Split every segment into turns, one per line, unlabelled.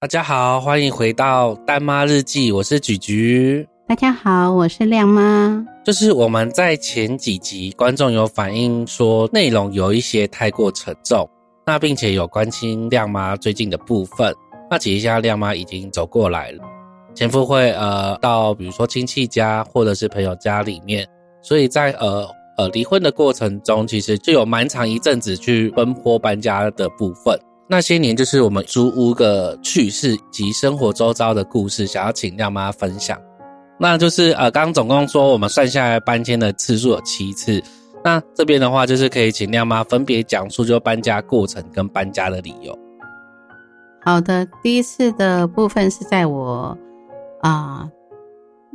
大家好，欢迎回到《丹妈日记》，我是菊菊。
大家好，我是亮妈。
就是我们在前几集，观众有反映说内容有一些太过沉重，那并且有关心亮妈最近的部分。那其实现在亮妈已经走过来了，前夫会呃到比如说亲戚家或者是朋友家里面，所以在呃呃离婚的过程中，其实就有蛮长一阵子去奔波搬家的部分。那些年，就是我们租屋的趣事及生活周遭的故事，想要请亮妈分享。那就是呃，刚刚总共说我们算下来搬迁的次数有七次。那这边的话，就是可以请亮妈分别讲述就搬家过程跟搬家的理由。
好的，第一次的部分是在我啊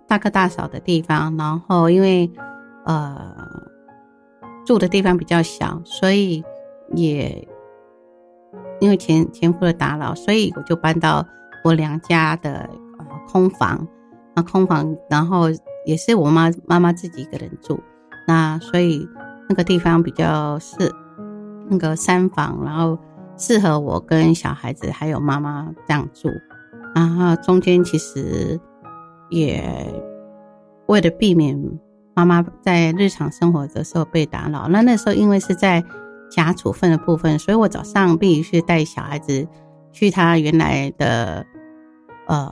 大哥大嫂的地方，然后因为呃住的地方比较小，所以也。因为前前夫的打扰，所以我就搬到我娘家的呃空房，那空房，然后也是我妈妈妈自己一个人住，那所以那个地方比较是那个三房，然后适合我跟小孩子还有妈妈这样住，然后中间其实也为了避免妈妈在日常生活的时候被打扰，那那时候因为是在。家处分的部分，所以我早上必须带小孩子去他原来的呃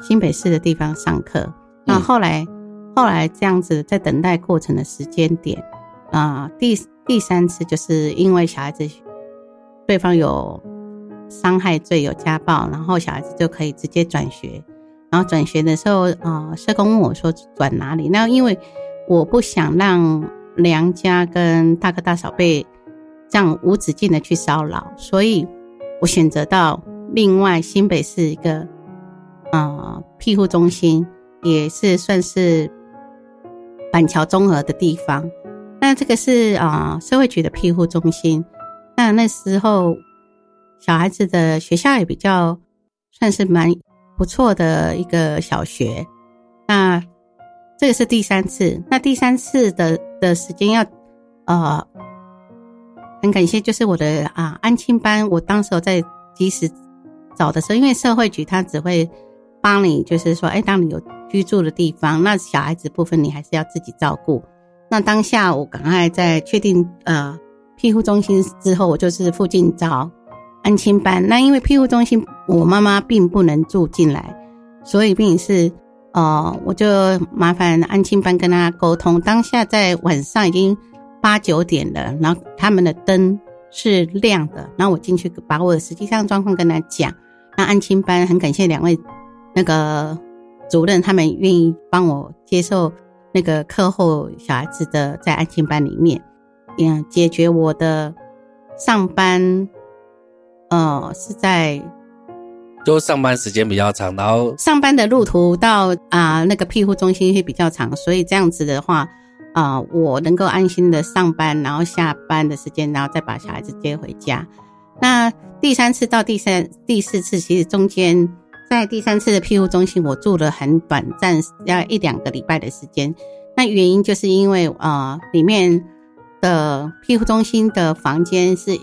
新北市的地方上课。那后来后来这样子在等待过程的时间点啊，第第三次就是因为小孩子对方有伤害罪有家暴，然后小孩子就可以直接转学。然后转学的时候啊，社工问我说转哪里？那因为我不想让娘家跟大哥大嫂被。这样无止境的去骚扰，所以我选择到另外新北市一个呃庇护中心，也是算是板桥综合的地方。那这个是啊社会局的庇护中心。那那时候小孩子的学校也比较算是蛮不错的一个小学。那这个是第三次，那第三次的的时间要呃。很感谢，就是我的啊安亲班，我当时在及时找的时候，因为社会局他只会帮你，就是说，哎，当你有居住的地方，那小孩子部分你还是要自己照顾。那当下我赶快在确定呃庇护中心之后，我就是附近找安亲班。那因为庇护中心我妈妈并不能住进来，所以并是呃我就麻烦安亲班跟他沟通。当下在晚上已经。八九点了，然后他们的灯是亮的，然后我进去把我的实际上状况跟他讲。那安亲班很感谢两位那个主任，他们愿意帮我接受那个课后小孩子的在安亲班里面，嗯，解决我的上班，呃，是在
就上班时间比较长，然后
上班的路途到啊那个庇护中心会比较长，所以这样子的话。啊，我能够安心的上班，然后下班的时间，然后再把小孩子接回家。那第三次到第三、第四次，其实中间在第三次的庇护中心，我住了很短暂，要一两个礼拜的时间。那原因就是因为啊，里面的庇护中心的房间是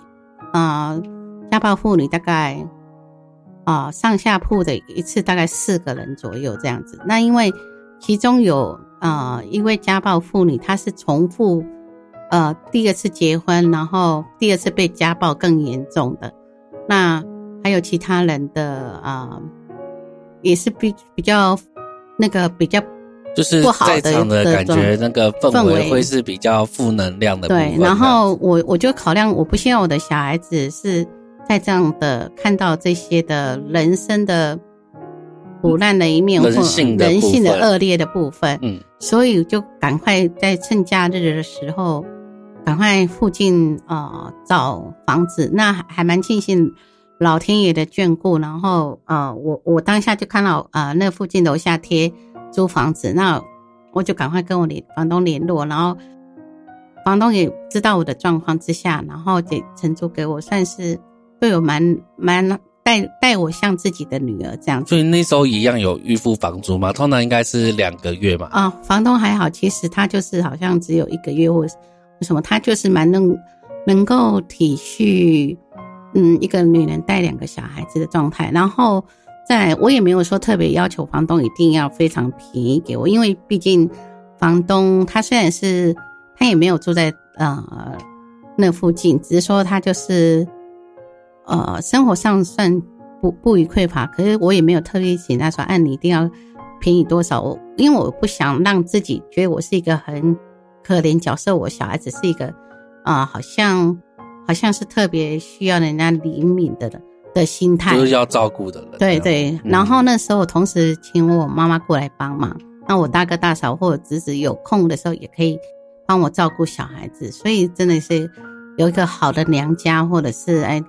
啊，家暴妇女大概啊上下铺的一次大概四个人左右这样子。那因为其中有。啊，因为家暴妇女，她是重复，呃，第二次结婚，然后第二次被家暴更严重的。那还有其他人的啊，也是比比较那个比较
就是
不好
的感觉，那个氛围会是比较负能量的。
对，然后我我就考量，我不希望我的小孩子是在这样的看到这些的人生的。苦难的一面或人性的恶劣的部分，嗯，所以就赶快在趁假日的时候，赶快附近啊找房子。那还蛮庆幸老天爷的眷顾，然后啊，我我当下就看到啊那附近楼下贴租房子，那我就赶快跟我联房东联络，然后房东也知道我的状况之下，然后给承租给我，算是对我蛮蛮带带我像自己的女儿这样子。
所以那时候一样有预付房租吗？通常应该是两个月嘛。
啊，房东还好，其实他就是好像只有一个月或什么，他就是蛮能能够体恤，嗯，一个女人带两个小孩子的状态。然后在，我也没有说特别要求房东一定要非常便宜给我，因为毕竟房东他虽然是他也没有住在呃那附近，只是说他就是。呃，生活上算不不予匮乏，可是我也没有特别请他说，按你一定要便宜多少。我因为我不想让自己觉得我是一个很可怜角色，我小孩子是一个啊，好像好像是特别需要人家怜悯的人的心态，
就是要照顾的人。
对对，然后那时候我同时请我妈妈过来帮忙，那我大哥大嫂或者侄子有空的时候也可以帮我照顾小孩子，所以真的是有一个好的娘家，或者是哎。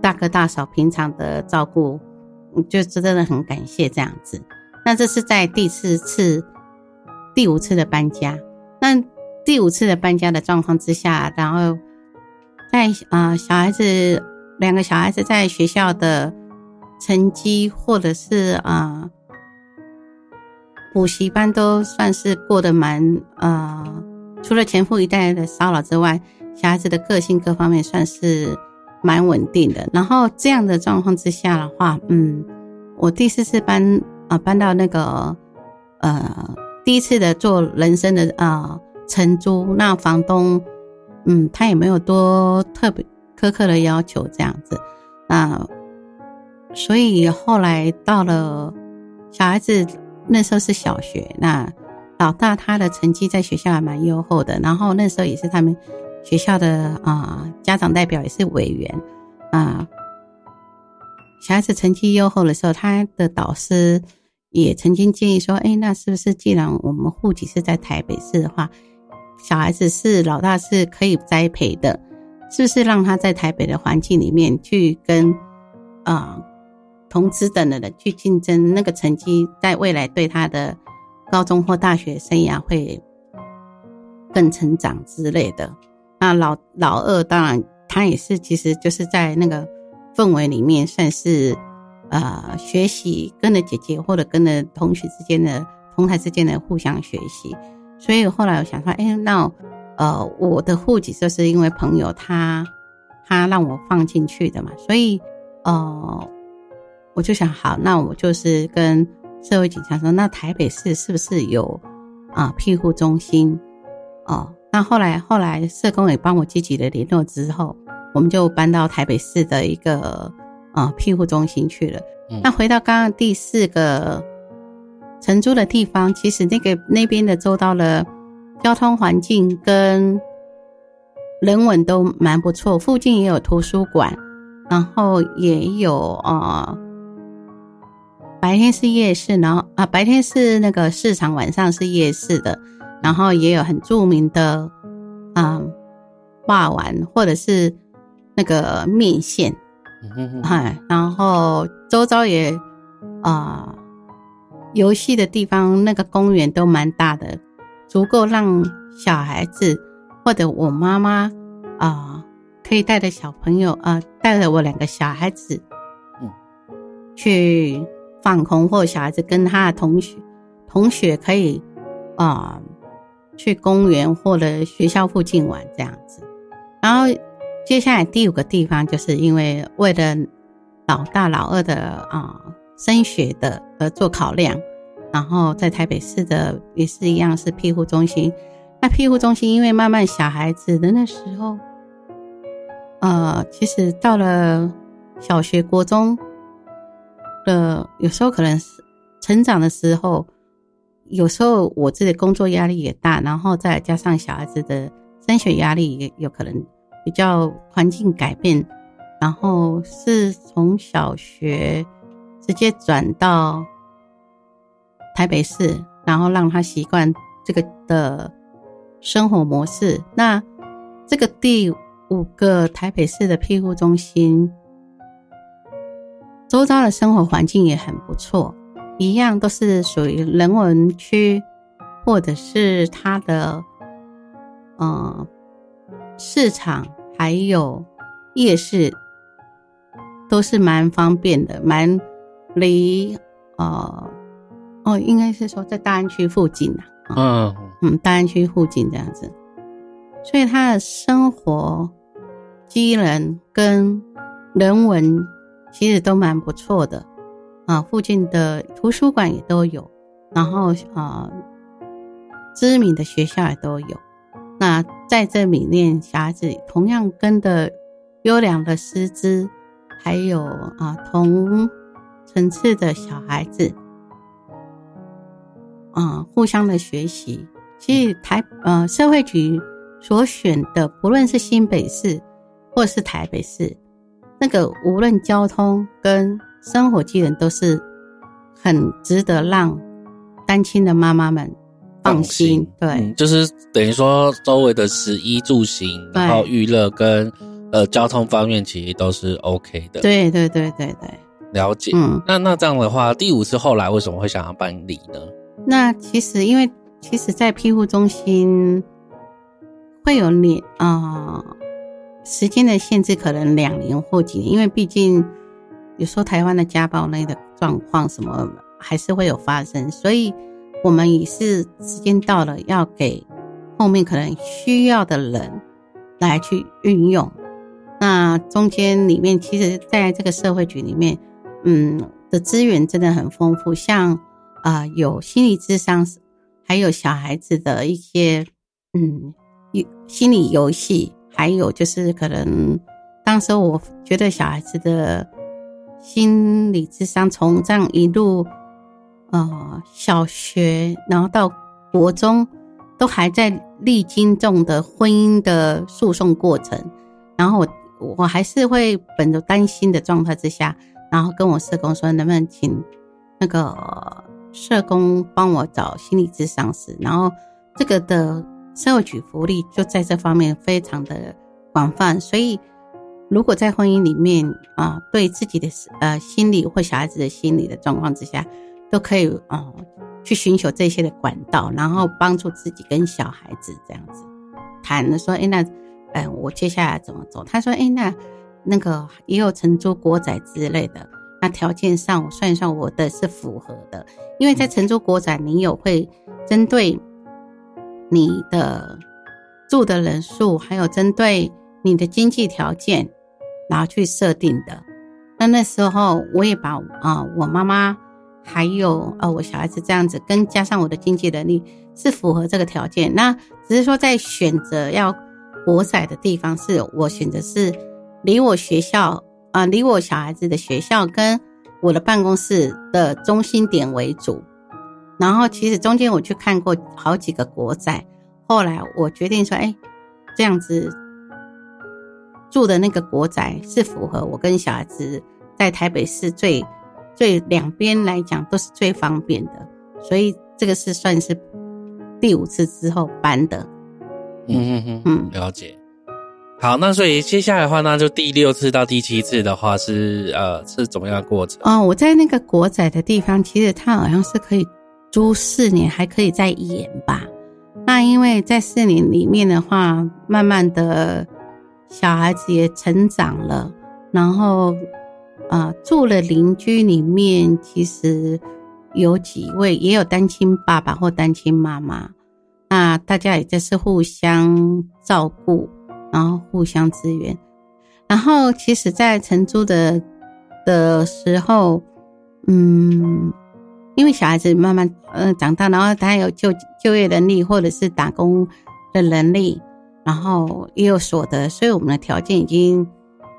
大哥大嫂平常的照顾，就真的很感谢这样子。那这是在第四次、第五次的搬家。那第五次的搬家的状况之下，然后在啊小孩子两个小孩子在学校的成绩，或者是啊补习班都算是过得蛮呃，除了前夫一代的骚扰之外，小孩子的个性各方面算是。蛮稳定的，然后这样的状况之下的话，嗯，我第四次搬啊搬到那个呃第一次的做人生的啊承租，那房东嗯他也没有多特别苛刻的要求这样子，那所以后来到了小孩子那时候是小学，那老大他的成绩在学校还蛮优厚的，然后那时候也是他们。学校的啊，家长代表也是委员啊。小孩子成绩优厚的时候，他的导师也曾经建议说：“哎，那是不是既然我们户籍是在台北市的话，小孩子是老大是可以栽培的，是不是让他在台北的环境里面去跟啊同资等的人去竞争？那个成绩在未来对他的高中或大学生涯会更成长之类的。”那老老二当然，他也是，其实就是在那个氛围里面，算是呃学习，跟着姐姐或者跟着同学之间的同台之间的互相学习。所以后来我想说，哎，那呃我的户籍就是因为朋友他他让我放进去的嘛，所以呃我就想，好，那我就是跟社会警察说，那台北市是不是有啊庇护中心哦？那后来，后来社工也帮我积极的联络之后，我们就搬到台北市的一个呃庇护中心去了。那回到刚刚第四个承租的地方，其实那个那边的周遭的交通环境跟人文都蛮不错，附近也有图书馆，然后也有啊白天是夜市，然后啊白天是那个市场，晚上是夜市的。然后也有很著名的，嗯，霸丸或者是那个面线，嗨，然后周遭也啊，游戏的地方那个公园都蛮大的，足够让小孩子或者我妈妈啊，可以带着小朋友啊，带着我两个小孩子，嗯，去放空，或者小孩子跟他的同学同学可以啊。去公园或者学校附近玩这样子，然后接下来第五个地方，就是因为为了老大老二的啊升学的而做考量，然后在台北市的也是一样是庇护中心。那庇护中心因为慢慢小孩子的那时候，呃，其实到了小学、国中的有时候可能是成长的时候。有时候我自己工作压力也大，然后再加上小孩子的升学压力也有可能比较环境改变，然后是从小学直接转到台北市，然后让他习惯这个的生活模式。那这个第五个台北市的庇护中心，周遭的生活环境也很不错。一样都是属于人文区，或者是它的，呃，市场还有夜市，都是蛮方便的，蛮离呃哦，应该是说在大安区附近呐、
嗯
嗯，大安区附近这样子，所以他的生活机能跟人文其实都蛮不错的啊。附近的图书馆也都有，然后啊，知名的学校也都有。那在这里面，小孩子同样跟的优良的师资，还有啊同层次的小孩子，啊互相的学习。其实台呃社会局所选的，不论是新北市或是台北市，那个无论交通跟生活技能都是很值得让单亲的妈妈们放心。对，
嗯，就是等于说周围的食衣住行，然后娱乐跟呃交通方面其实都是 OK 的。，
对对对对对，
了解。
嗯。
那那这样的话，第五次后来为什么会想要办理呢？
那其实，因为其实，在庇护中心会有年啊、时间的限制，可能两年或几年，因为毕竟有时候台湾的家暴类的状况什么还是会有发生，所以我们也是时间到了，要给后面可能需要的人来去运用。那中间里面，其实在这个社会局里面，嗯的资源真的很丰富，像啊、有心理智商，还有小孩子的一些嗯游心理游戏，还有就是可能当时我觉得小孩子的心理智商从这样一路呃小学，然后到国中，都还在历经中的婚姻的诉讼过程，然后我我还是会本着担心的状态之下，然后跟我社工说，能不能请那个社工帮我找心理咨商师，然后这个的社会局福利就在这方面非常的广泛，所以如果在婚姻里面啊、对自己的呃心理或小孩子的心理的状况之下，都可以啊、去寻求这些的管道，然后帮助自己跟小孩子这样子谈的说，哎，那哎我接下来怎么走？他说，哎，那那个也有承租国仔之类的。那条件上，我算一算，我的是符合的，因为在成都国展，你有会针对你的住的人数，还有针对你的经济条件，然后去设定的。那那时候我也把啊、我妈妈还有呃我小孩子这样子，跟加上我的经济能力是符合这个条件。那只是说在选择要国仔的地方，是我选择是离我学校啊、离我小孩子的学校跟我的办公室的中心点为主。然后其实中间我去看过好几个国仔，后来我决定说，哎，这样子住的那个国宅是符合我跟小孩子在台北市最最两边来讲都是最方便的，所以这个是算是第五次之后搬的。
嗯嗯嗯，
嗯
了解。好，那所以接下来的话，那就第六次到第七次的话是呃是怎么样过程？
哦，我在那个国仔的地方，其实它好像是可以租四年，还可以再延吧。那因为在四年里面的话，慢慢的小孩子也成长了，然后啊、住了邻居里面，其实有几位也有单亲爸爸或单亲妈妈，那大家也就是互相照顾，然后互相支援。然后其实，在承租的的时候，嗯，因为小孩子慢慢呃长大，然后他有就就业能力或者是打工的能力，然后也有所得，所以我们的条件已经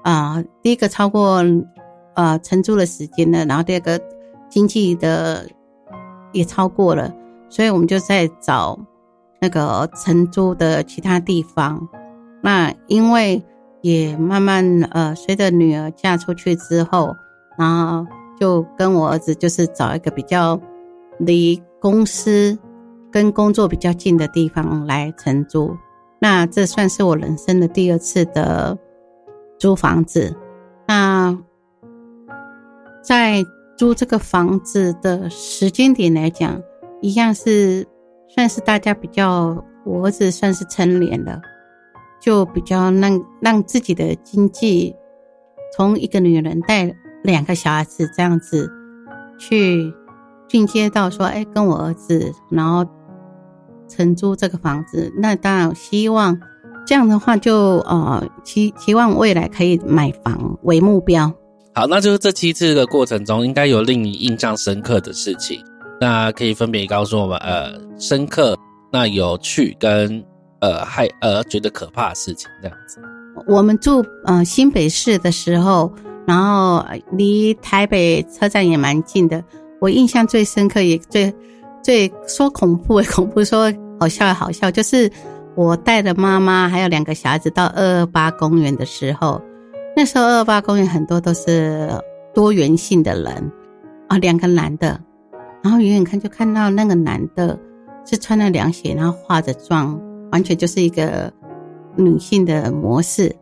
啊、第一个超过呃承租的时间了，然后第二个经济的也超过了，所以我们就在找那个承租的其他地方。那因为也慢慢呃，随着女儿嫁出去之后，然后就跟我儿子就是找一个比较离公司跟工作比较近的地方来承租。那这算是我人生的第二次的租房子。那在租这个房子的时间点来讲，一样是算是大家比较，我儿子算是成年了。就比较让让自己的经济从一个女人带两个小孩子这样子去进阶到说，哎，跟我儿子，然后承租这个房子，那当然希望这样的话就呃期期望未来可以买房为目标。
好，那就是这七次的过程中，应该有令你印象深刻的事情，那可以分别告诉我们，呃，深刻、那有趣跟呃害呃觉得可怕的事情这样子。
我们住呃新北市的时候，然后离台北车站也蛮近的。我印象最深刻也最最说恐怖也 恐怖，说好笑也好笑，就是我带着妈妈还有两个小孩子到二二八公园的时候。那时候二二八公园很多都是多元性的人啊，两个男的，然后远远看就看到那个男的是穿了凉鞋，然后化着妆，完全就是一个女性的模式。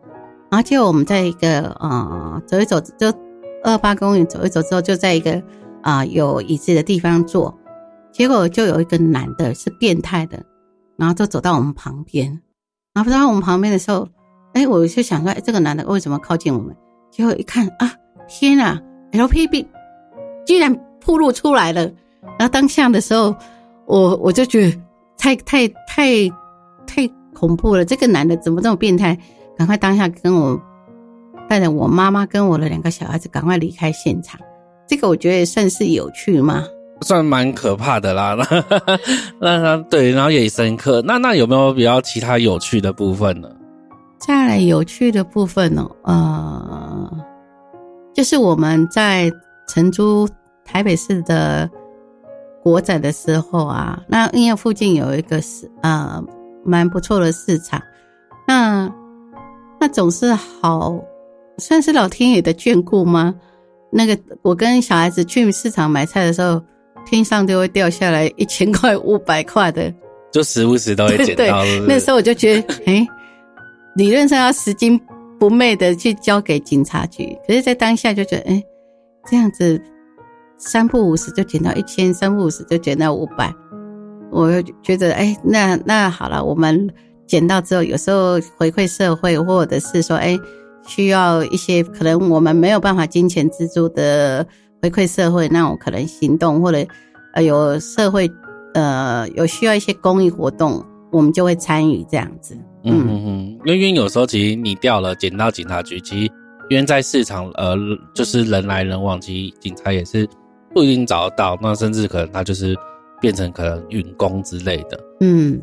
然后结果我们在一个呃走一走，就二八公园走一走之后，就在一个啊有椅子的地方坐，结果就有一个男的是变态的，然后就走到我们旁边，然后走到我们旁边的时候。哎，我就想说，哎，这个男的为什么靠近我们？结果一看啊，天啊，LPB 居然暴露出来了。然后当下的时候，我我就觉得太太太恐怖了。这个男的怎么这么变态？赶快当下跟我带着我妈妈跟我的两个小孩子赶快离开现场。这个我觉得算是有趣吗？
算蛮可怕的啦。那那对，然后也深刻。那那有没有比较其他有趣的部分呢？
再来有趣的部分呢，呃，就是我们在承租台北市的国展的时候啊，那因为附近有一个是呃蛮不错的市场，那那总是好算是老天爷的眷顾吗？那个我跟小孩子去市场买菜的时候，天上就会掉下来一千块、五百块的，
就时不时都会捡到。
那时候我就觉得，哎。理论上要拾金不昧的去交给警察局，可是，在当下就觉得，哎，这样子三不五十就捡到一千，三不五十就捡到五百，我就觉得，哎，那那好了，我们捡到之后，有时候回馈社会，或者是说，哎，需要一些可能我们没有办法金钱资助的回馈社会，那我可能行动或者呃有社会呃有需要一些公益活动，我们就会参与这样子。
嗯嗯嗯，因为有时候其实你掉了，捡到警察局，其实因为在市场，呃，就是人来人往，其实警察也是不一定找得到，那甚至可能他就是变成可能运工之类的。
嗯，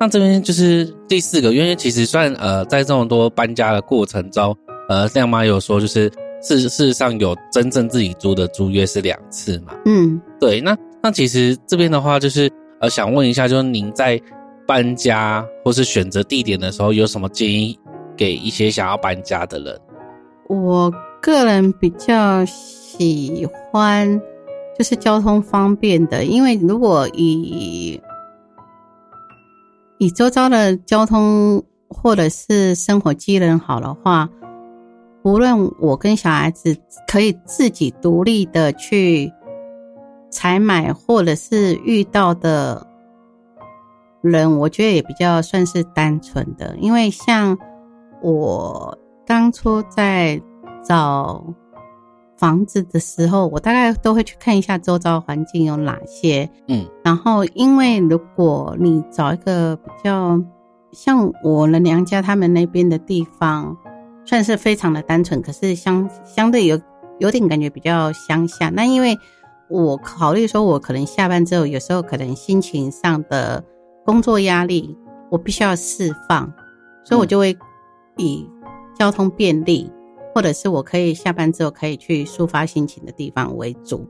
那这边就是第四个，因为其实算呃，在这么多搬家的过程中，呃，亮妈有说，就是事事实上有真正自己租的租约是两次嘛。
嗯，
对，那那其实这边的话，就是呃，想问一下，就是您在。搬家或是选择地点的时候，有什么建议给一些想要搬家的人？
我个人比较喜欢就是交通方便的，因为如果以以周遭的交通或者是生活机能好的话，无论我跟小孩子可以自己独立的去采买，或者是遇到的。人我觉得也比较算是单纯的，因为像我当初在找房子的时候，我大概都会去看一下周遭环境有哪些，
嗯，
然后因为如果你找一个比较像我的娘家他们那边的地方，算是非常的单纯，可是相相对有有点感觉比较乡下。那因为我考虑说，我可能下班之后，有时候可能心情上的。工作压力，我必须要释放，所以我就会以交通便利，或者是我可以下班之后可以去抒发心情的地方为主。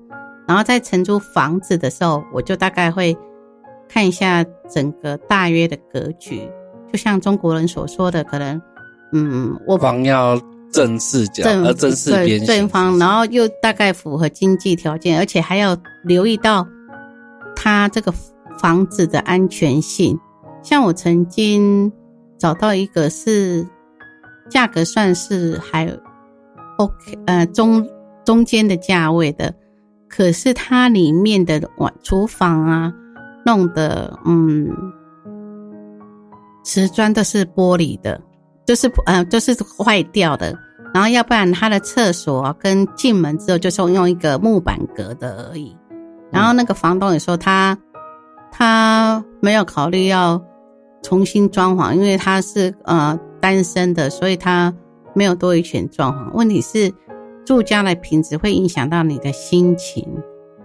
然后在承租房子的时候，我就大概会看一下整个大约的格局，就像中国人所说的，可能嗯，我
房要正四角，正正四边
正方，然后又大概符合经济条件，而且还要留意到它这个。房子的安全性，像我曾经找到一个是价格算是还 OK，呃中中间的价位的，可是它里面的碗厨房啊弄的嗯瓷砖都是玻璃的，就是呃都是坏掉的，然后要不然他的厕所跟进门之后就是用一个木板隔的而已。然后那个房东也说他他没有考虑要重新装潢，因为他是呃单身的，所以他没有多余钱装潢。问题是住家的品质会影响到你的心情，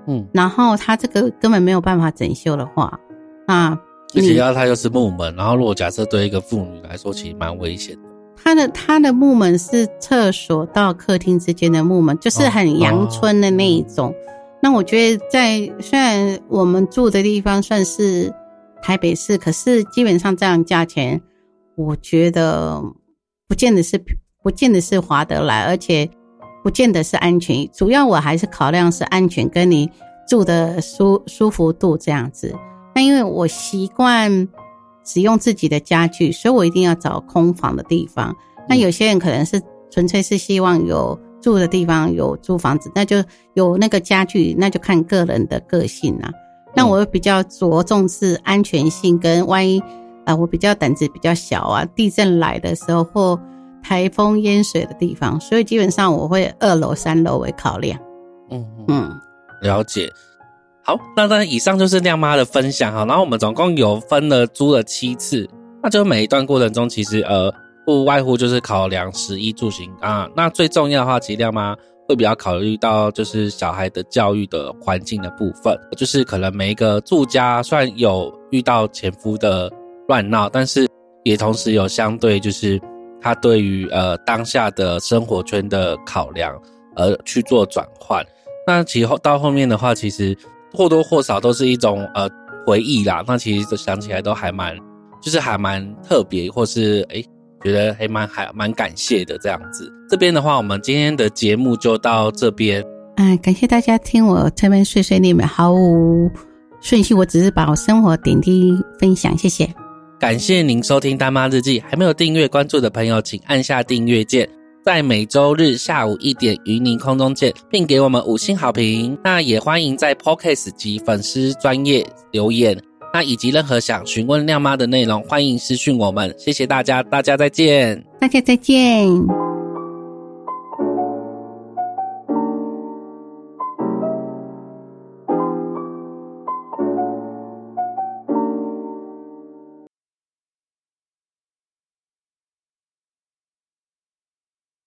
嗯，
然后他这个根本没有办法整修的话，那
而且
你
要它又是木门，然后如果假设对一个妇女来说，其实蛮危险的。
他的他的木门是厕所到客厅之间的木门，就是很阳春的那一种。那我觉得在虽然我们住的地方算是台北市，可是基本上这样价钱，我觉得不见得是不见得是划得来，而且不见得是安全。主要我还是考量是安全跟你住的舒舒服度这样子。那因为我习惯使用自己的家具，所以我一定要找空房的地方。那有些人可能是纯粹是希望有住的地方，有租房子，那就有那个家具，那就看个人的个性啦。那我比较着重是安全性，跟万一啊、我比较胆子比较小啊，地震来的时候或台风淹水的地方，所以基本上我会二楼、三楼为考量。
嗯嗯，
嗯，
了解。好，那当然以上就是亮妈的分享哈。然后我们总共有分了租了七次，那就每一段过程中，其实呃不外乎就是考量食衣住行啊。那最重要的话，其实亮妈会比较考虑到就是小孩的教育的环境的部分，就是可能每一个住家虽然有遇到前夫的乱闹，但是也同时有相对就是他对于呃当下的生活圈的考量而去做转换。那其后到后面的话，其实或多或少都是一种呃回忆啦。那其实想起来都还蛮，就是还蛮特别，或是诶觉得还蛮还蛮感谢的这样子。这边的话，我们今天的节目就到这边。
嗯，感谢大家听我这边碎碎念，毫无顺序，我只是把我生活点滴分享，谢谢。
感谢您收听《大妈日记》，还没有订阅关注的朋友，请按下订阅键，在每周日下午一点与您空中见，并给我们五星好评。那也欢迎在 Podcast 及粉丝专业留言，那以及任何想询问亮妈的内容，欢迎私讯我们。谢谢大家，大家再见。
大家再见。